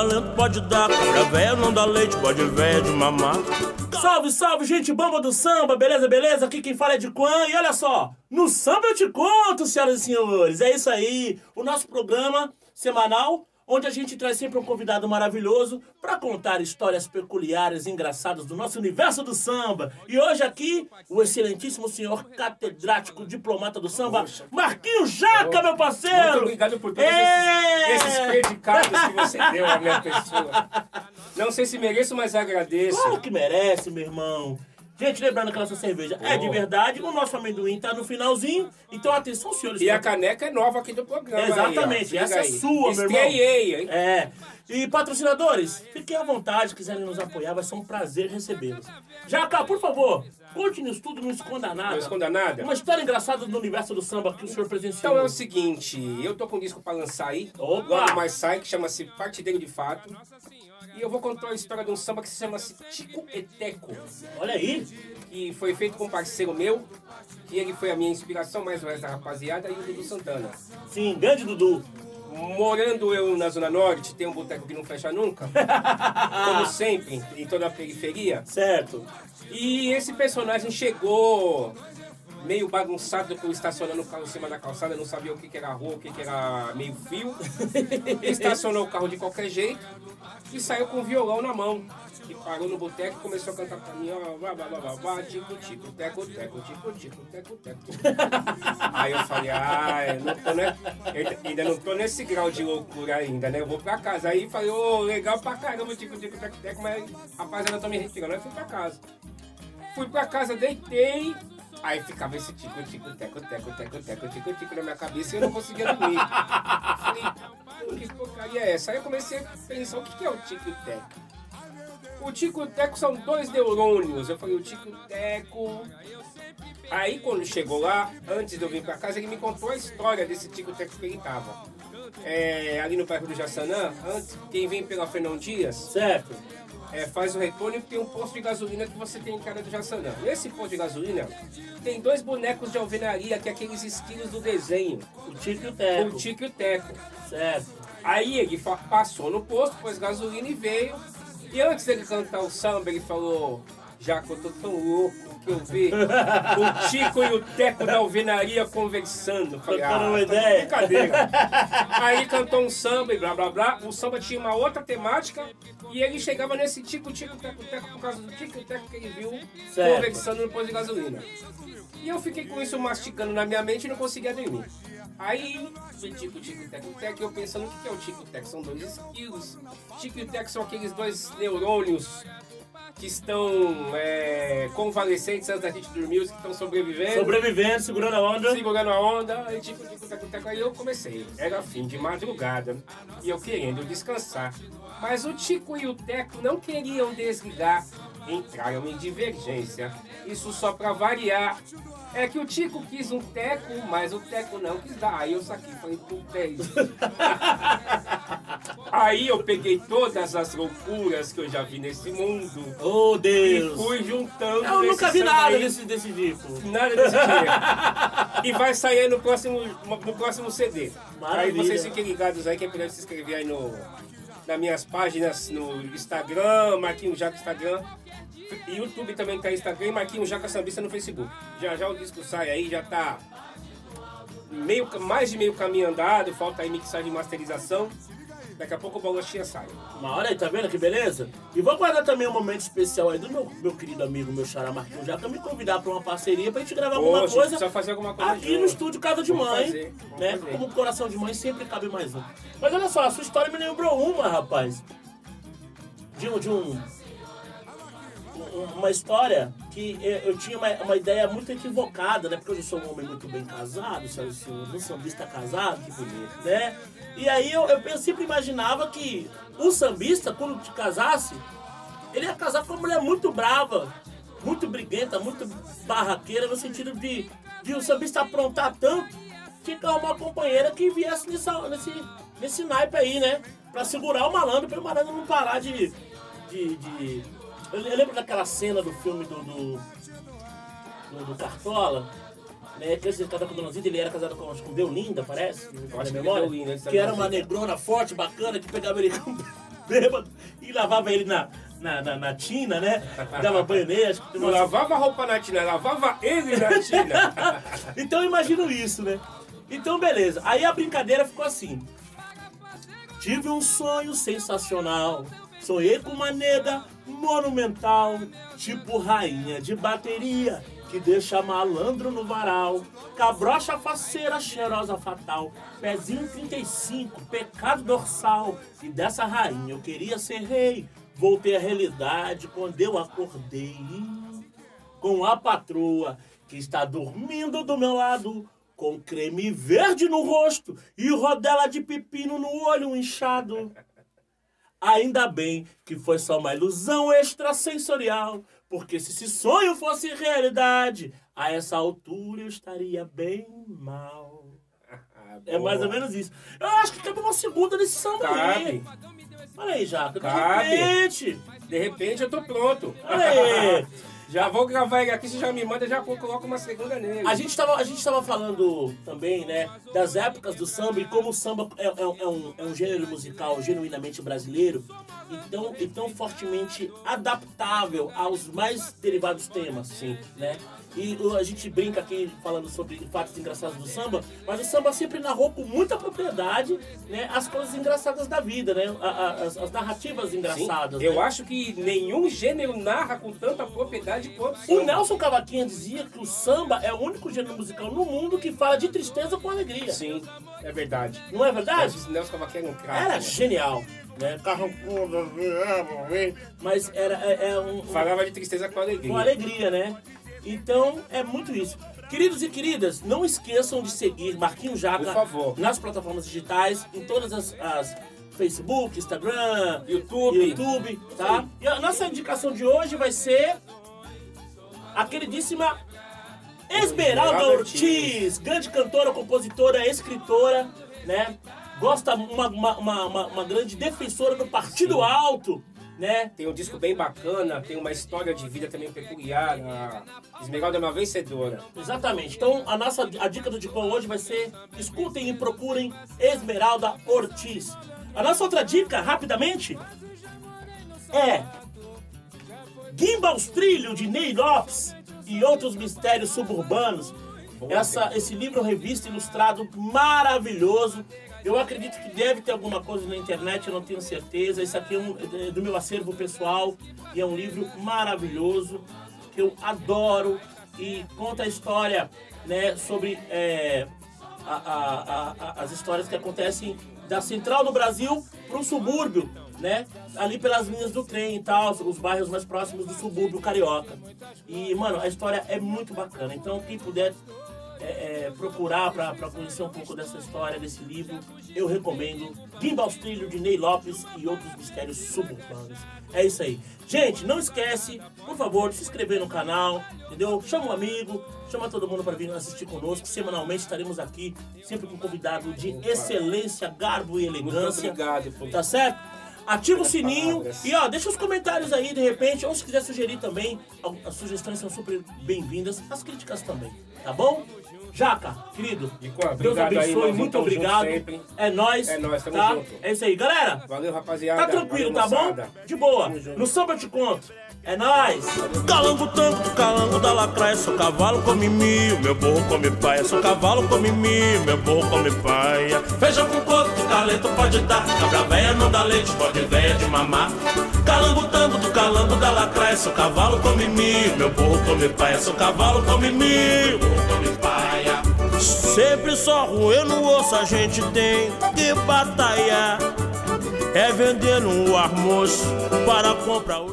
talento pode dar. Cabra velha não dá leite, pode velha de mamar. Salve, salve, gente bamba do samba, beleza, beleza? Aqui quem fala é de Quan. E olha só, no samba eu te conto, senhoras e senhores. É isso aí, o nosso programa semanal onde a gente traz sempre um convidado maravilhoso para contar histórias peculiares e engraçadas do nosso universo do samba. E hoje aqui, o excelentíssimo senhor catedrático diplomata do samba, Marquinhos Jaca, meu parceiro! Muito obrigado por todos é... esses, esses predicados que você deu à minha pessoa. Não sei se mereço, mas agradeço. Claro que merece, meu irmão. Gente, lembrando que a nossa cerveja é de verdade, o nosso amendoim tá no finalzinho. Então, atenção, senhores. E a caneca é nova aqui do programa. Exatamente, aí, essa é sua, meu irmão. hein? É. E patrocinadores, fiquem à vontade, quiserem nos apoiar, vai ser um prazer recebê-los. Jaca, por favor, conte-nos tudo, não esconda nada. Não esconda nada? Uma história engraçada do universo do samba que o senhor presenciou. Então é o seguinte, eu tô com um disco pra lançar aí, Opa. logo mais sai, que chama-se Partideiro de Fato. E eu vou contar a história de um samba que se chama Tico Eteco. Olha aí! Que foi feito com um parceiro meu, que ele foi a minha inspiração, mais o resto da rapaziada, e o Dudu Santana. Sim, grande Dudu. Morando eu na Zona Norte, tem um boteco que não fecha nunca. como sempre, em toda a periferia. Certo. E esse personagem chegou meio bagunçado que eu estacionando o carro em cima da calçada, não sabia o que, que era rua, o que, que era meio fio. Estacionou o carro de qualquer jeito e saiu com o violão na mão. E parou no boteco e começou a cantar pra mim, ó, blá blá blá blá, blá tico, tico, teco, teco, tico, tico, teco, teco. Aí eu falei, ah, não tô, né? ainda não tô nesse grau de loucura ainda, né? Eu vou pra casa. Aí falei, ô, oh, legal pra caramba, tico, tico, teco, teco, mas rapaziada, eu tô me retirando. Aí fui pra casa. Fui pra casa, deitei, Aí ficava esse tico, tico, teco, teco, teco, teco, tico, tico na minha cabeça e eu não conseguia dormir. Falei, que porcaria é essa? Aí eu comecei a pensar, o que é o tico teco? O tico teco são dois neurônios. Eu falei, o tico teco... Aí quando chegou lá, antes de eu vir pra casa, ele me contou a história desse tico teco que ele tava. É, ali no bairro do Jaçanã, antes, quem vem pela Fernão Dias... Certo é, faz o retorno e tem um posto de gasolina que você tem em cara do Jaçanã. Nesse posto de gasolina tem dois bonecos de alvenaria, que é aqueles esquilos do desenho. O Tico e o Teco. O Tico e o Teco. Certo. Aí ele passou no posto, pôs gasolina e veio. E antes dele cantar o samba, ele falou: Já que eu tô tão louco que eu vi o Tico e o Teco da alvenaria conversando. Falei, ah, uma tá ideia. Brincadeira. Aí cantou um samba e blá blá blá. O samba tinha uma outra temática e ele chegava nesse Tico, Tico, Teco, Teco por causa do Tico e Teco que ele viu certo. conversando no posto de gasolina. E eu fiquei com isso mastigando na minha mente e não conseguia dormir. Aí, tico, tico, teco, teco, eu pensando, o que é o tico, teco? São dois skills. Tico e teco são aqueles dois neurônios que estão é, convalescentes antes da gente dormir, os que estão sobrevivendo. Sobrevivendo, segurando a onda. Segurando a onda, aí tipo, tipo, teco, teco, aí eu comecei. Era fim de madrugada e eu querendo descansar. Mas o Tico e o Teco não queriam desligar, entraram em divergência. Isso só para variar. É que o Tico quis um teco, mas o teco não quis dar. Aí eu saquei, falei, puta é isso. Aí eu peguei todas as loucuras que eu já vi nesse mundo. Oh, Deus! E fui juntando. Eu nunca vi nada desse, desse tipo. Nada desse tipo. e vai sair no próximo, no próximo CD. Maravilha. Aí vocês fiquem ligados aí, quem puder se inscrever aí no, nas minhas páginas no Instagram, Marquinhos Jaco Instagram. YouTube também tá Instagram e Marquinhos Jaca Sambista no Facebook. Já já o disco sai aí, já tá meio, mais de meio caminho andado, falta aí mixagem e masterização. Daqui a pouco o bolachinha sai. Uma hora aí, tá vendo que beleza? E vou guardar também um momento especial aí do meu, meu querido amigo, meu xará Marquinhos Jaca, me convidar pra uma parceria pra gente gravar alguma coisa. fazer alguma coisa aqui no estúdio Casa de Mãe. Fazer, né? Fazer. Como coração de mãe sempre cabe mais um. Mas olha só, a sua história me lembrou uma, rapaz. De um. De um uma história que eu tinha uma, uma, ideia muito equivocada, né? Porque eu sou um homem muito bem casado, se eu um sambista casado, que bonito, né? E aí eu, eu sempre imaginava que o sambista, quando te casasse, ele ia casar com uma mulher muito brava, muito briguenta, muito barraqueira, no sentido de, de o sambista aprontar tanto que uma companheira que viesse nessa, nesse, nesse naipe aí, né? Pra segurar o malandro, para o malandro não parar de, de, de eu, eu lembro daquela cena do filme do, do, do, do Cartola, né? Que esse casado com Dona Zita, ele era casado com, com Deolinda, parece? Eu acho memória, que, Deolinda, que era uma negrona forte, bacana, que pegava ele com, bêbado e lavava ele na, na, na, na tina, né? Dava banho nele. Acho que Não lavava a roupa na tina, lavava ele na tina. então eu imagino isso, né? Então beleza. Aí a brincadeira ficou assim. Tive um sonho sensacional. Sonhei com uma nega monumental, tipo rainha de bateria, que deixa malandro no varal. Cabrocha faceira, cheirosa fatal. Pezinho 35, pecado dorsal. E dessa rainha eu queria ser rei. Voltei à realidade quando eu acordei com a patroa que está dormindo do meu lado, com creme verde no rosto e rodela de pepino no olho inchado. Ainda bem que foi só uma ilusão extrasensorial, porque se esse sonho fosse realidade, a essa altura eu estaria bem mal. É mais ou menos isso. Eu acho que cabe uma segunda nesse samba aí. Olha aí, Jaca, de repente. De repente eu tô pronto. Olha aí. Já vou gravar ele aqui, você já me manda, já coloco uma segunda nele. A gente, tava, a gente tava falando também, né, das épocas do samba e como o samba é, é- é um, é um gênero musical genuinamente brasileiro e tão, e tão fortemente adaptável aos mais derivados temas, sim, né? E a gente brinca aqui falando sobre fatos engraçados do samba, mas o samba sempre narrou com muita propriedade, né, as coisas engraçadas da vida, né? As, as narrativas Sim, engraçadas. eu né? acho que nenhum gênero narra com tanta propriedade o. Nelson Cavaquinha dizia que o samba é o único gênero musical no mundo que fala de tristeza com alegria. Sim, é verdade. Não é verdade? Nelson Nelson Cavaquinho era um craque. Era né? genial. Né? Carrancudo, Mas era é, é um, um- Falava de tristeza com alegria. com alegria, né? Então é muito isso. Queridos e queridas, não esqueçam de seguir Marquinhos Jaca Por favor. nas plataformas digitais, em todas as, as Facebook, Instagram, YouTube. YouTube, tá? E a nossa indicação de hoje vai ser a queridíssima Esmeralda Ortiz, grande cantora, compositora, escritora, né? Gosta uma, uma, uma, uma- uma grande defensora do Partido Sim. Alto, né? Tem um disco bem bacana, tem uma história de vida também peculiar. A Esmeralda é uma vencedora. Exatamente. Então a nossa a dica do Dicom hoje vai ser escutem e procurem Esmeralda Ortiz. A nossa outra dica, rapidamente, é Gimbals Trilho de Ney Lopes e outros mistérios suburbanos. Essa, esse livro revista ilustrado maravilhoso. Eu acredito que deve ter alguma coisa na internet, eu não tenho certeza. Isso aqui é, um- é do meu acervo pessoal e é um livro maravilhoso que eu adoro e conta a história né, sobre é, a- a- a- as histórias que acontecem da central do Brasil para o subúrbio, né? Ali pelas linhas do trem e tal, os bairros mais próximos do subúrbio carioca. E, mano, a história é muito bacana. Então, quem puder é, é, procurar para conhecer um pouco dessa história, desse livro, eu recomendo Gimbals Trilho de Ney Lopes e outros mistérios suburbanos. É isso aí. Gente, não esquece, por favor, de se inscrever no canal, entendeu? Chama um amigo, chama todo mundo para vir assistir conosco. Semanalmente estaremos aqui, sempre com um convidado de excelência, garbo e Muito elegância. obrigado por Tá certo? Ativa o sininho e ó, deixa os comentários aí de repente, ou se quiser sugerir também, as sugestões são super bem-vindas, as críticas também, tá bom? Jaca, querido, De Deus aí, abençoe, irmãozinho, muito junto obrigado. É nóis. É nóis, tamo tá? junto. É isso aí, galera. Valeu, rapaziada. Tá tranquilo, Valeu, tá bom? De boa. No samba eu te conto. É nóis. Calango tango, calango da lacraia, sou cavalo come mil, meu burro come paia, sou cavalo come mil, meu burro come paia. Feijão com coco, que talento pode dar, cabra véia não dá leite, pode véia de mamar. Calango tango do calango da lacraia, sou cavalo come mil, meu burro come paia, sou cavalo come mil, burro come. Sempre só roer no osso a gente tem que batalhar. É vender um almoço para comprar hoje.